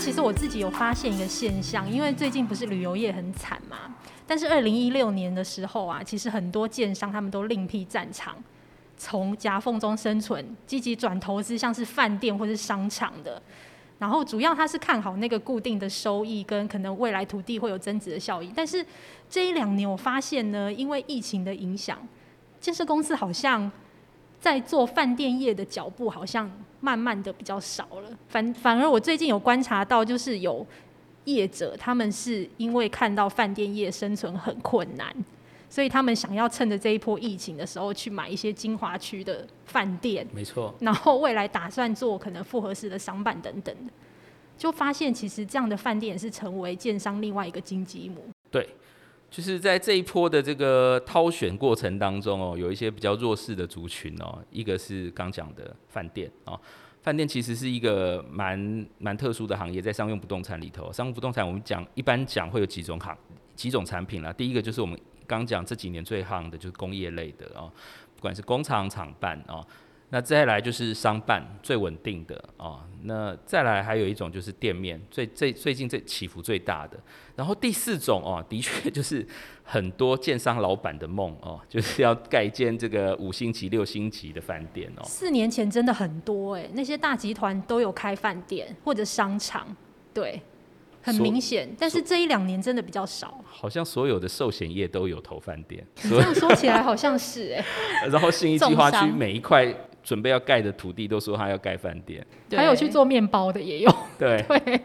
其实我自己有发现一个现象，因为最近不是旅游业很惨嘛，但是二零一六年的时候啊，其实很多建商他们都另辟战场，从夹缝中生存，积极转投资，像是饭店或是商场的。然后主要他是看好那个固定的收益跟可能未来土地会有增值的效益，但是这一两年我发现呢，因为疫情的影响，建设公司好像在做饭店业的脚步好像慢慢的比较少了。反反而我最近有观察到，就是有业者他们是因为看到饭店业生存很困难。所以他们想要趁着这一波疫情的时候去买一些精华区的饭店，没错。然后未来打算做可能复合式的商办等等的，就发现其实这样的饭店也是成为建商另外一个经济母。对，就是在这一波的这个挑选过程当中哦，有一些比较弱势的族群哦，一个是刚讲的饭店哦，饭店其实是一个蛮蛮特殊的行业，在商用不动产里头，商用不动产我们讲一般讲会有几种行几种产品啦，第一个就是我们。刚讲这几年最夯的就是工业类的哦，不管是工厂厂办哦，那再来就是商办最稳定的哦，那再来还有一种就是店面最最最近最起伏最大的，然后第四种哦，的确 就是很多建商老板的梦哦，就是要盖一间这个五星级六星级的饭店哦。四年前真的很多哎，那些大集团都有开饭店或者商场，对。很明显，但是这一两年真的比较少。好像所有的寿险业都有投饭店，这样说起来好像是哎。然后信义计划区每一块准备要盖的土地都说他要盖饭店，还有去做面包的也有。对 对。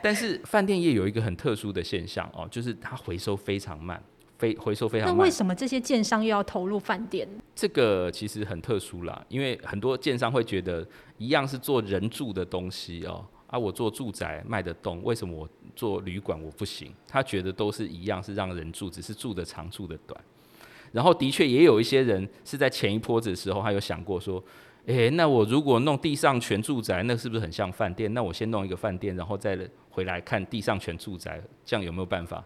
但是饭店业有一个很特殊的现象哦，就是它回收非常慢，非回收非常慢。那为什么这些建商又要投入饭店？这个其实很特殊啦，因为很多建商会觉得一样是做人住的东西哦。啊，我做住宅卖得动，为什么我做旅馆我不行？他觉得都是一样，是让人住，只是住的长，住的短。然后的确也有一些人是在前一波子的时候，他有想过说，诶，那我如果弄地上全住宅，那是不是很像饭店？那我先弄一个饭店，然后再回来看地上全住宅，这样有没有办法？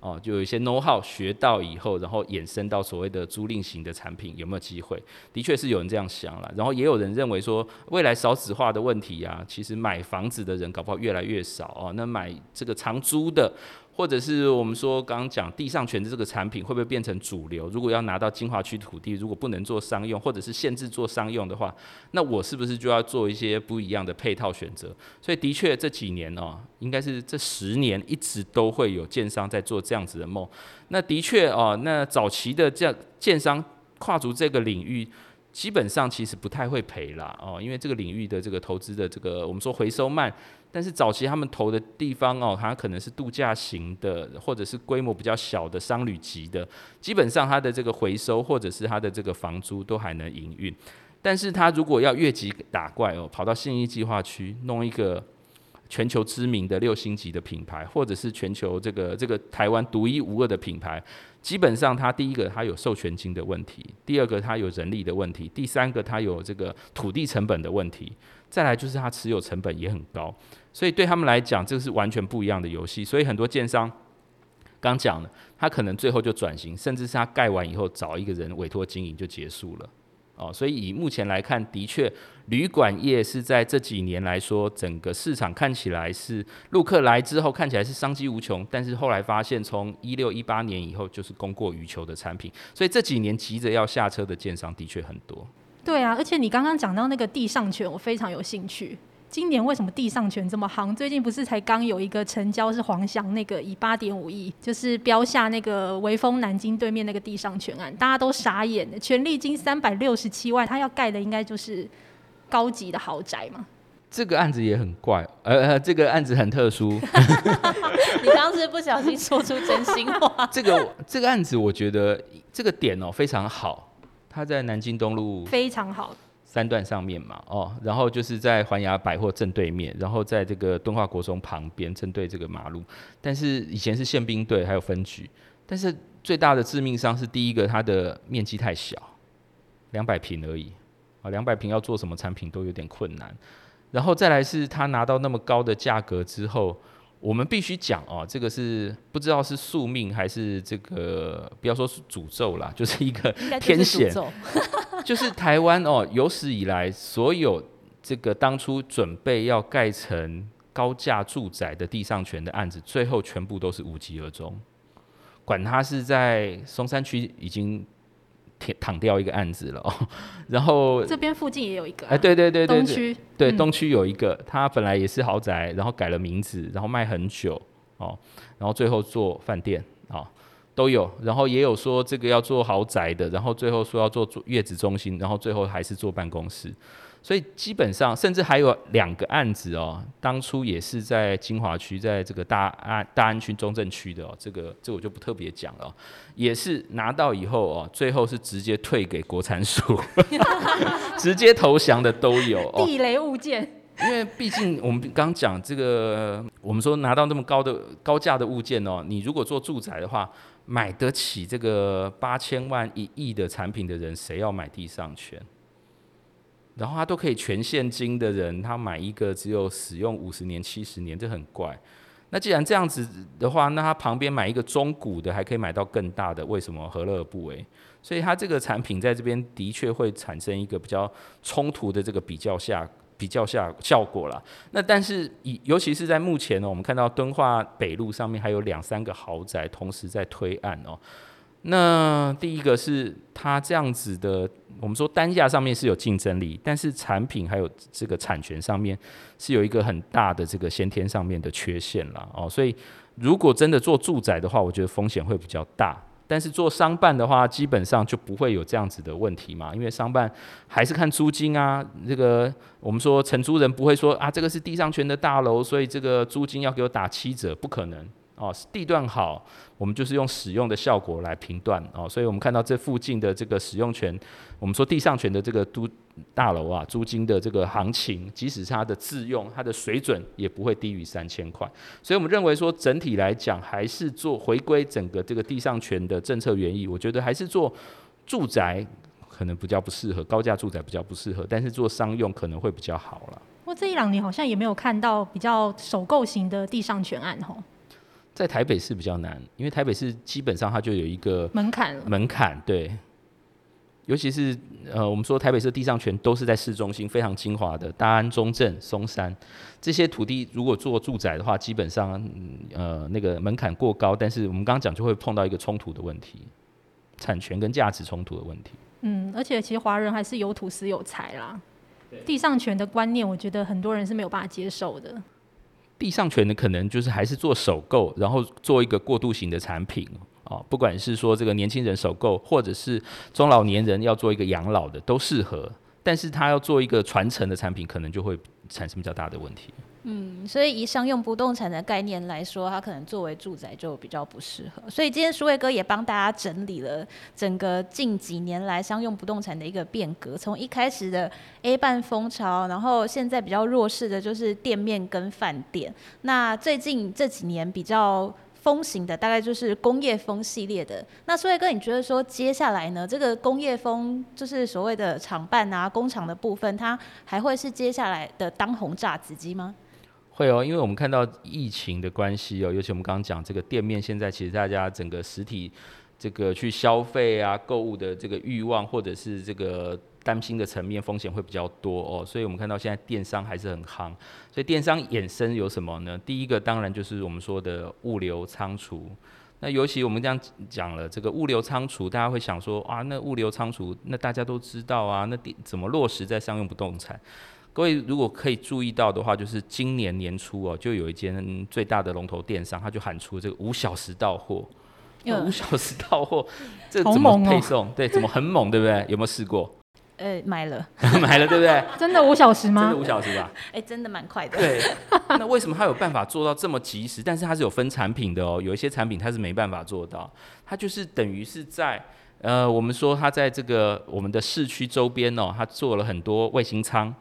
哦，就有一些 know how 学到以后，然后衍生到所谓的租赁型的产品，有没有机会？的确是有人这样想了，然后也有人认为说，未来少子化的问题啊，其实买房子的人搞不好越来越少哦，那买这个长租的。或者是我们说刚刚讲地上权的这个产品会不会变成主流？如果要拿到精华区土地，如果不能做商用，或者是限制做商用的话，那我是不是就要做一些不一样的配套选择？所以的确这几年哦，应该是这十年一直都会有建商在做这样子的梦。那的确哦，那早期的这建商跨足这个领域，基本上其实不太会赔啦哦，因为这个领域的这个投资的这个我们说回收慢。但是早期他们投的地方哦，它可能是度假型的，或者是规模比较小的商旅级的，基本上它的这个回收或者是它的这个房租都还能营运。但是它如果要越级打怪哦，跑到信义计划区弄一个全球知名的六星级的品牌，或者是全球这个这个台湾独一无二的品牌，基本上它第一个它有授权金的问题，第二个它有人力的问题，第三个它有这个土地成本的问题，再来就是它持有成本也很高。所以对他们来讲，这个是完全不一样的游戏。所以很多建商刚讲了，他可能最后就转型，甚至是他盖完以后找一个人委托经营就结束了。哦，所以以目前来看，的确旅馆业是在这几年来说，整个市场看起来是陆客来之后看起来是商机无穷，但是后来发现从一六一八年以后就是供过于求的产品，所以这几年急着要下车的建商的确很多。对啊，而且你刚刚讲到那个地上权，我非常有兴趣。今年为什么地上权这么夯？最近不是才刚有一个成交是黄翔那个以八点五亿，就是标下那个微风南京对面那个地上权案，大家都傻眼了。权利金三百六十七万，他要盖的应该就是高级的豪宅嘛？这个案子也很怪，呃呃，这个案子很特殊。你当时不小心说出真心话。这个这个案子，我觉得这个点哦非常好，它在南京东路非常好。三段上面嘛，哦，然后就是在环牙百货正对面，然后在这个敦化国中旁边，正对这个马路。但是以前是宪兵队，还有分局。但是最大的致命伤是第一个，它的面积太小，两百平而已啊，两百平要做什么产品都有点困难。然后再来是他拿到那么高的价格之后。我们必须讲哦，这个是不知道是宿命还是这个，不要说是诅咒啦，就是一个天险。就是台湾哦，有史以来所有这个当初准备要盖成高价住宅的地上权的案子，最后全部都是无疾而终。管他是在松山区已经躺掉一个案子了，哦，然后这边附近也有一个，啊，哎，对对对对，对，东区。对东区有一个，他本来也是豪宅，然后改了名字，然后卖很久哦，然后最后做饭店哦，都有，然后也有说这个要做豪宅的，然后最后说要做做月子中心，然后最后还是做办公室。所以基本上，甚至还有两个案子哦，当初也是在金华区，在这个大安大安区中正区的哦，这个这个、我就不特别讲了，也是拿到以后哦，最后是直接退给国产署，直接投降的都有。地雷物件，因为毕竟我们刚讲这个，我们说拿到那么高的高价的物件哦，你如果做住宅的话，买得起这个八千万一亿的产品的人，谁要买地上权？然后他都可以全现金的人，他买一个只有使用五十年、七十年，这很怪。那既然这样子的话，那他旁边买一个中古的，还可以买到更大的，为什么何乐而不为？所以他这个产品在这边的确会产生一个比较冲突的这个比较下比较下效果啦。那但是以尤其是在目前呢，我们看到敦化北路上面还有两三个豪宅同时在推案哦。那第一个是它这样子的，我们说单价上面是有竞争力，但是产品还有这个产权上面是有一个很大的这个先天上面的缺陷了哦。所以如果真的做住宅的话，我觉得风险会比较大。但是做商办的话，基本上就不会有这样子的问题嘛，因为商办还是看租金啊。这个我们说承租人不会说啊，这个是地上权的大楼，所以这个租金要给我打七折，不可能。哦，地段好，我们就是用使用的效果来评断哦，所以我们看到这附近的这个使用权，我们说地上权的这个都大楼啊，租金的这个行情，即使是它的自用，它的水准也不会低于三千块，所以我们认为说整体来讲，还是做回归整个这个地上权的政策原意，我觉得还是做住宅可能比较不适合，高价住宅比较不适合，但是做商用可能会比较好了。不过这一两年好像也没有看到比较首购型的地上权案吼。在台北市比较难，因为台北市基本上它就有一个门槛。门槛对，尤其是呃，我们说台北市地上权都是在市中心非常精华的大安、中正、松山这些土地，如果做住宅的话，基本上呃那个门槛过高，但是我们刚刚讲就会碰到一个冲突的问题，产权跟价值冲突的问题。嗯，而且其实华人还是有土司有财啦，地上权的观念，我觉得很多人是没有办法接受的。地上权的可能就是还是做首购，然后做一个过渡型的产品啊，不管是说这个年轻人首购，或者是中老年人要做一个养老的，都适合。但是他要做一个传承的产品，可能就会产生比较大的问题。嗯，所以以商用不动产的概念来说，它可能作为住宅就比较不适合。所以今天书卫哥也帮大家整理了整个近几年来商用不动产的一个变革，从一开始的 A 办风潮，然后现在比较弱势的就是店面跟饭店。那最近这几年比较风行的大概就是工业风系列的。那书卫哥，你觉得说接下来呢，这个工业风就是所谓的厂办啊、工厂的部分，它还会是接下来的当红炸子鸡吗？会哦，因为我们看到疫情的关系哦，尤其我们刚刚讲这个店面，现在其实大家整个实体这个去消费啊、购物的这个欲望，或者是这个担心的层面风险会比较多哦，所以我们看到现在电商还是很夯，所以电商衍生有什么呢？第一个当然就是我们说的物流仓储，那尤其我们这样讲了这个物流仓储，大家会想说啊，那物流仓储那大家都知道啊，那怎么落实在商用不动产？各位如果可以注意到的话，就是今年年初哦，就有一间最大的龙头电商，他就喊出这个五小时到货，五小时到货，这怎么配送？对，怎么很猛，对不对？有没有试过？呃，买了，买了，对不对？真的五小时吗？真的五小时吧？哎，真的蛮快的。对，那为什么他有办法做到这么及时？但是他是有分产品的哦，有一些产品它是没办法做到，它就是等于是在呃，我们说他在这个我们的市区周边哦，他做了很多卫星仓。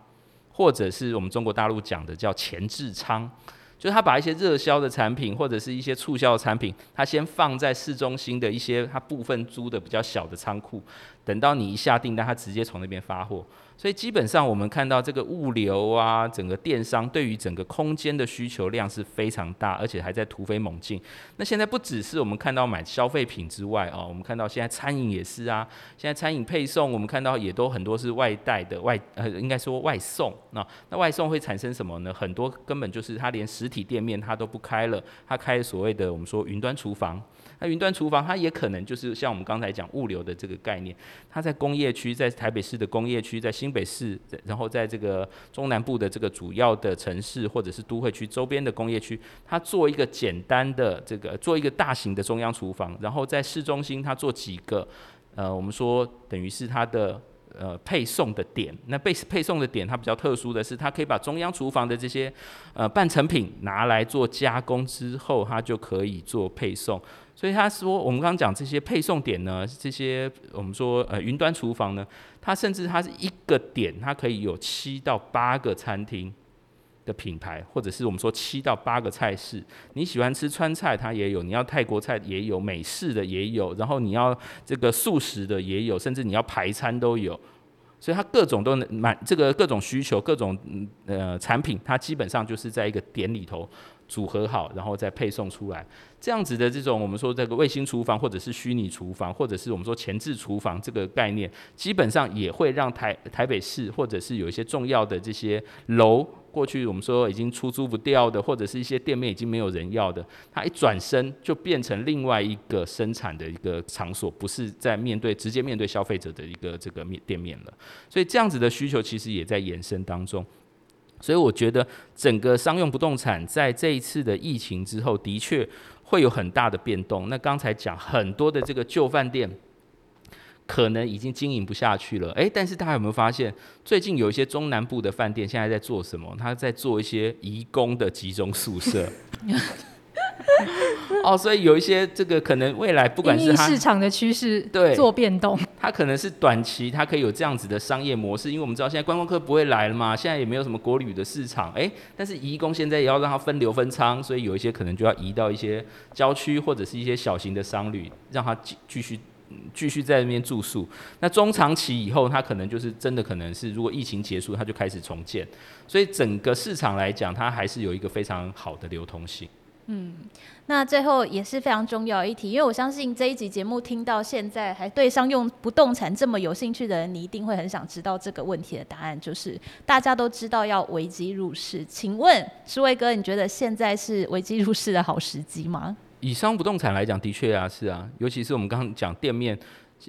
或者是我们中国大陆讲的叫前置仓，就是他把一些热销的产品或者是一些促销的产品，他先放在市中心的一些他部分租的比较小的仓库，等到你一下订单，他直接从那边发货。所以基本上我们看到这个物流啊，整个电商对于整个空间的需求量是非常大，而且还在突飞猛进。那现在不只是我们看到买消费品之外哦，我们看到现在餐饮也是啊，现在餐饮配送我们看到也都很多是外带的外呃，应该说外送。那那外送会产生什么呢？很多根本就是它连实体店面它都不开了，它开所谓的我们说云端厨房。那云端厨房它也可能就是像我们刚才讲物流的这个概念，它在工业区，在台北市的工业区，在新北市，然后在这个中南部的这个主要的城市或者是都会区周边的工业区，它做一个简单的这个做一个大型的中央厨房，然后在市中心它做几个，呃，我们说等于是它的。呃，配送的点，那被配送的点，它比较特殊的是，它可以把中央厨房的这些呃半成品拿来做加工之后，它就可以做配送。所以他说，我们刚刚讲这些配送点呢，这些我们说呃云端厨房呢，它甚至它是一个点，它可以有七到八个餐厅的品牌，或者是我们说七到八个菜式，你喜欢吃川菜，它也有；你要泰国菜也有，美式的也有，然后你要这个素食的也有，甚至你要排餐都有。所以它各种都能满这个各种需求，各种呃产品，它基本上就是在一个点里头。组合好，然后再配送出来，这样子的这种我们说这个卫星厨房，或者是虚拟厨房，或者是我们说前置厨房这个概念，基本上也会让台台北市或者是有一些重要的这些楼，过去我们说已经出租不掉的，或者是一些店面已经没有人要的，它一转身就变成另外一个生产的一个场所，不是在面对直接面对消费者的一个这个面店面了。所以这样子的需求其实也在延伸当中。所以我觉得整个商用不动产在这一次的疫情之后，的确会有很大的变动。那刚才讲很多的这个旧饭店，可能已经经营不下去了。诶，但是大家有没有发现，最近有一些中南部的饭店现在在做什么？他在做一些移工的集中宿舍。哦，所以有一些这个可能未来不管是市场的趋势，对，做变动，它可能是短期，它可以有这样子的商业模式，因为我们知道现在观光客不会来了嘛，现在也没有什么国旅的市场，哎，但是移工现在也要让它分流分仓，所以有一些可能就要移到一些郊区或者是一些小型的商旅，让它继继续继续在那边住宿。那中长期以后，它可能就是真的可能是如果疫情结束，它就开始重建，所以整个市场来讲，它还是有一个非常好的流通性。嗯，那最后也是非常重要一题，因为我相信这一集节目听到现在还对商用不动产这么有兴趣的人，你一定会很想知道这个问题的答案，就是大家都知道要危机入市，请问书卫哥，你觉得现在是危机入市的好时机吗？以商不动产来讲，的确啊，是啊，尤其是我们刚刚讲店面。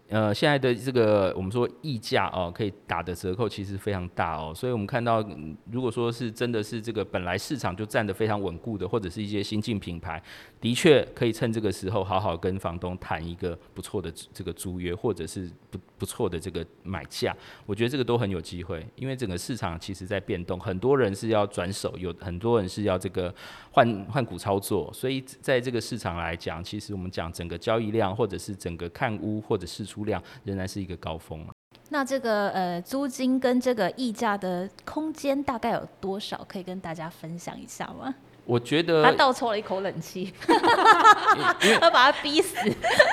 呃，现在的这个我们说溢价哦，可以打的折扣其实非常大哦，所以我们看到，如果说是真的是这个本来市场就占的非常稳固的，或者是一些新进品牌，的确可以趁这个时候好好跟房东谈一个不错的这个租约，或者是不不错的这个买价，我觉得这个都很有机会，因为整个市场其实在变动，很多人是要转手，有很多人是要这个换换股操作，所以在这个市场来讲，其实我们讲整个交易量，或者是整个看屋，或者是出量仍然是一个高峰。那这个呃租金跟这个溢价的空间大概有多少？可以跟大家分享一下吗？我觉得他倒抽了一口冷气，他把他逼死。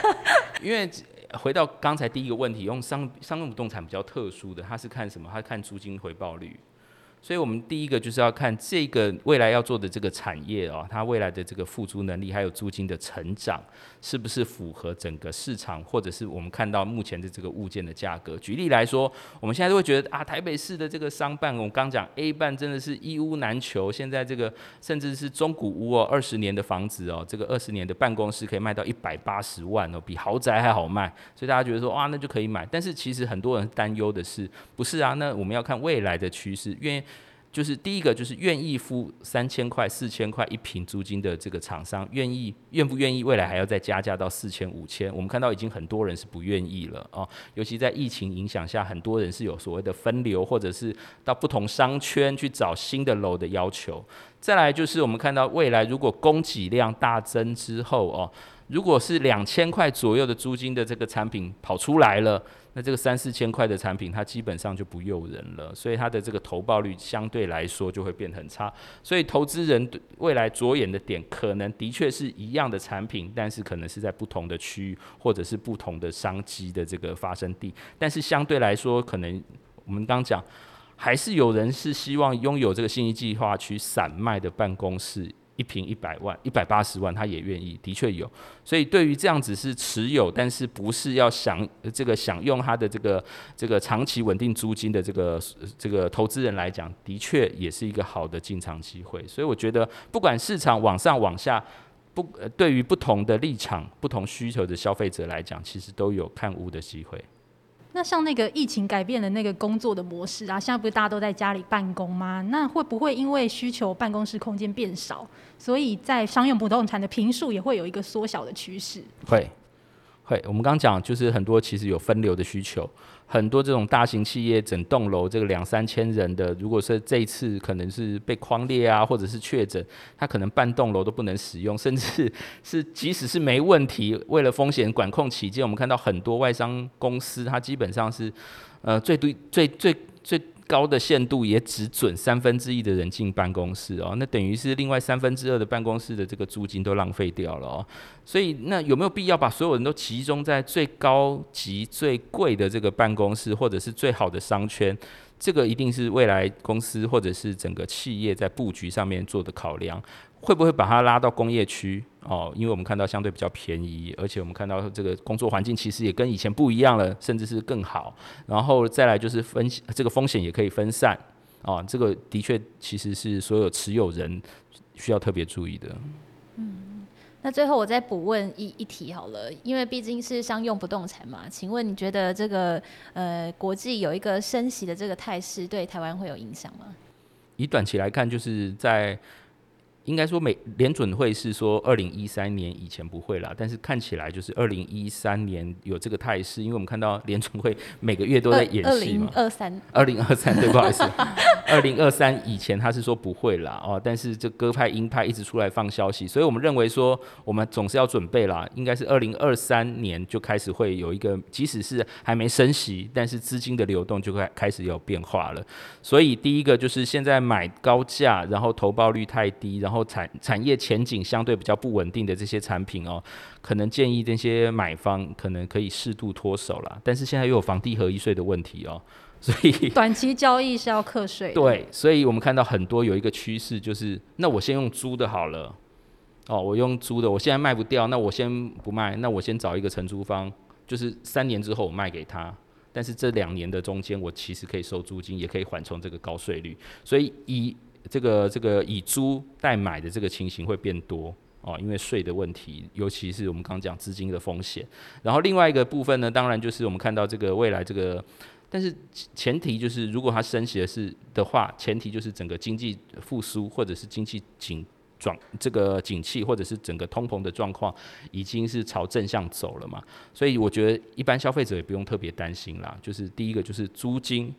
因为回到刚才第一个问题，用商商用不动产比较特殊的，它是看什么？他看租金回报率。所以，我们第一个就是要看这个未来要做的这个产业哦，它未来的这个付租能力，还有租金的成长，是不是符合整个市场，或者是我们看到目前的这个物件的价格？举例来说，我们现在都会觉得啊，台北市的这个商办，我们刚讲 A 办真的是一屋难求，现在这个甚至是中古屋哦，二十年的房子哦，这个二十年的办公室可以卖到一百八十万哦，比豪宅还好卖，所以大家觉得说哇，那就可以买。但是其实很多人担忧的是，不是啊？那我们要看未来的趋势，因为就是第一个，就是愿意付三千块、四千块一平租金的这个厂商，愿意愿不愿意未来还要再加价到四千、五千？我们看到已经很多人是不愿意了哦，尤其在疫情影响下，很多人是有所谓的分流，或者是到不同商圈去找新的楼的要求。再来就是我们看到未来如果供给量大增之后哦，如果是两千块左右的租金的这个产品跑出来了。那这个三四千块的产品，它基本上就不诱人了，所以它的这个投报率相对来说就会变很差。所以投资人未来着眼的点，可能的确是一样的产品，但是可能是在不同的区域或者是不同的商机的这个发生地。但是相对来说，可能我们刚讲，还是有人是希望拥有这个信义计划区散卖的办公室。一瓶一百万，一百八十万，他也愿意，的确有。所以对于这样子是持有，但是不是要享这个享用他的这个这个长期稳定租金的这个这个投资人来讲，的确也是一个好的进场机会。所以我觉得，不管市场往上往下，不对于不同的立场、不同需求的消费者来讲，其实都有看屋的机会。那像那个疫情改变了那个工作的模式啊，现在不是大家都在家里办公吗？那会不会因为需求办公室空间变少，所以在商用不动产的坪数也会有一个缩小的趋势？会，会。我们刚刚讲就是很多其实有分流的需求。很多这种大型企业整栋楼这个两三千人的，如果是这一次可能是被框列啊，或者是确诊，他可能半栋楼都不能使用，甚至是即使是没问题，为了风险管控起见，我们看到很多外商公司，它基本上是呃最最最最最。高的限度也只准三分之一的人进办公室哦，那等于是另外三分之二的办公室的这个租金都浪费掉了哦。所以那有没有必要把所有人都集中在最高级、最贵的这个办公室，或者是最好的商圈？这个一定是未来公司或者是整个企业在布局上面做的考量。会不会把它拉到工业区哦？因为我们看到相对比较便宜，而且我们看到这个工作环境其实也跟以前不一样了，甚至是更好。然后再来就是分这个风险也可以分散哦。这个的确其实是所有持有人需要特别注意的。嗯，那最后我再补问一一题好了，因为毕竟是商用不动产嘛，请问你觉得这个呃国际有一个升息的这个态势对台湾会有影响吗？以短期来看，就是在。应该说，美联准会是说二零一三年以前不会啦，但是看起来就是二零一三年有这个态势，因为我们看到联准会 每个月都在演戏嘛。二零二三，二零二三，对，不好意思，二零二三以前他是说不会啦，哦，但是这鸽派鹰派一直出来放消息，所以我们认为说我们总是要准备啦，应该是二零二三年就开始会有一个，即使是还没升息，但是资金的流动就开开始有变化了。所以第一个就是现在买高价，然后投报率太低，然后然后产产业前景相对比较不稳定的这些产品哦，可能建议这些买方可能可以适度脱手啦。但是现在又有房地合一税的问题哦，所以 短期交易是要课税。对，所以我们看到很多有一个趋势，就是那我先用租的好了。哦，我用租的，我现在卖不掉，那我先不卖，那我先找一个承租方，就是三年之后我卖给他。但是这两年的中间，我其实可以收租金，也可以缓冲这个高税率。所以以这个这个以租代买的这个情形会变多哦，因为税的问题，尤其是我们刚刚讲资金的风险。然后另外一个部分呢，当然就是我们看到这个未来这个，但是前提就是如果它升息的是的话，前提就是整个经济复苏或者是经济紧转这个景气或者是整个通膨的状况已经是朝正向走了嘛，所以我觉得一般消费者也不用特别担心啦。就是第一个就是租金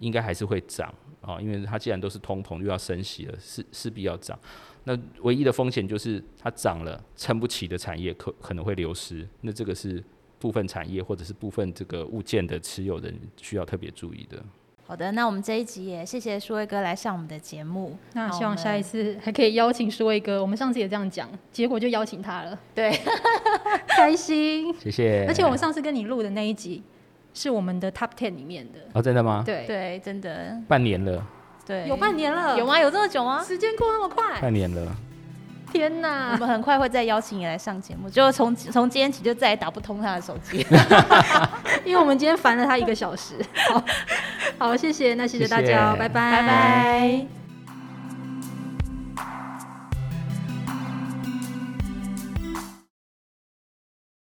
应该还是会涨。啊，因为它既然都是通膨又要升息了，势势必要涨。那唯一的风险就是它涨了，撑不起的产业可可能会流失。那这个是部分产业或者是部分这个物件的持有人需要特别注意的。好的，那我们这一集也谢谢舒威哥来上我们的节目。那希望下一次还可以邀请舒威哥。我们上次也这样讲，结果就邀请他了。对，开心。谢谢。而且我们上次跟你录的那一集。是我们的 Top Ten 里面的哦，真的吗？对对，真的。半年了。对，有半年了。有吗？有这么久吗？时间过那么快。半年了。天哪！我们很快会再邀请你来上节目，就从从今天起就再也打不通他的手机，因为我们今天烦了他一个小时。好，好，谢谢，那谢谢大家，谢谢拜拜，拜拜。